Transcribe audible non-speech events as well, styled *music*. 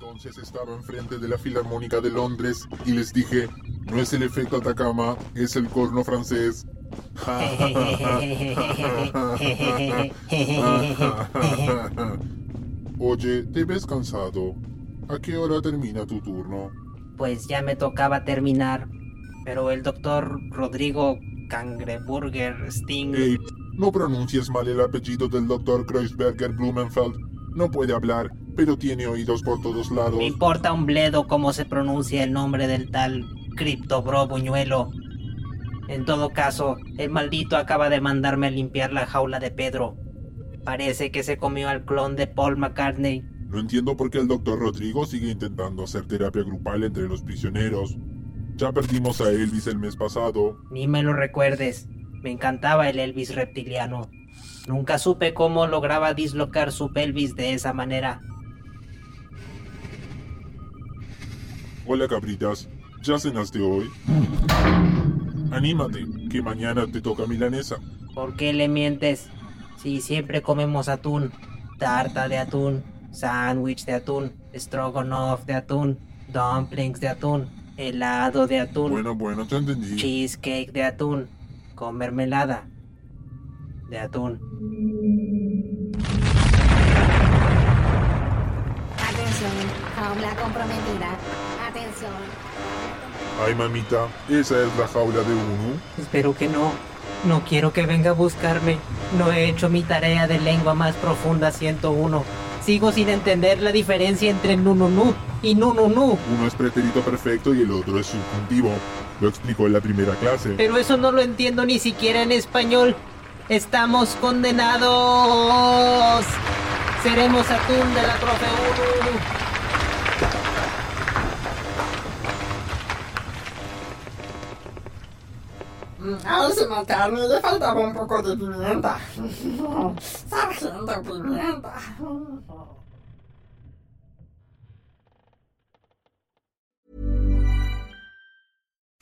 Entonces estaba enfrente de la Filarmónica de Londres y les dije, no es el efecto Atacama, es el corno francés. *laughs* Oye, te ves cansado. ¿A qué hora termina tu turno? Pues ya me tocaba terminar. Pero el doctor Rodrigo Cangreburger Sting. Hey, no pronuncies mal el apellido del doctor Kreuzberger Blumenfeld. No puede hablar, pero tiene oídos por todos lados. Me importa un bledo cómo se pronuncia el nombre del tal Criptobro Buñuelo. En todo caso, el maldito acaba de mandarme a limpiar la jaula de Pedro. Parece que se comió al clon de Paul McCartney. No entiendo por qué el doctor Rodrigo sigue intentando hacer terapia grupal entre los prisioneros. Ya perdimos a Elvis el mes pasado. Ni me lo recuerdes. Me encantaba el Elvis reptiliano. Nunca supe cómo lograba dislocar su pelvis de esa manera. Hola cabritas, ¿ya cenaste hoy? Anímate, que mañana te toca milanesa. ¿Por qué le mientes? Si siempre comemos atún, tarta de atún, sándwich de atún, stroganoff de atún, dumplings de atún, helado de atún, Bueno, bueno, te entendí. cheesecake de atún, con mermelada de atún. Atención, jaula comprometida. Ay, mamita, esa es la jaula de uno. Espero que no. No quiero que venga a buscarme. No he hecho mi tarea de lengua más profunda 101. Sigo sin entender la diferencia entre nununu y nununu. Uno es pretérito perfecto y el otro es subjuntivo. Lo explicó en la primera clase. Pero eso no lo entiendo ni siquiera en español. Estamos condenados. Seremos atún de la profe Uru. A ese macarne le faltaba un poco de pimienta. *laughs* Sargento Pimienta.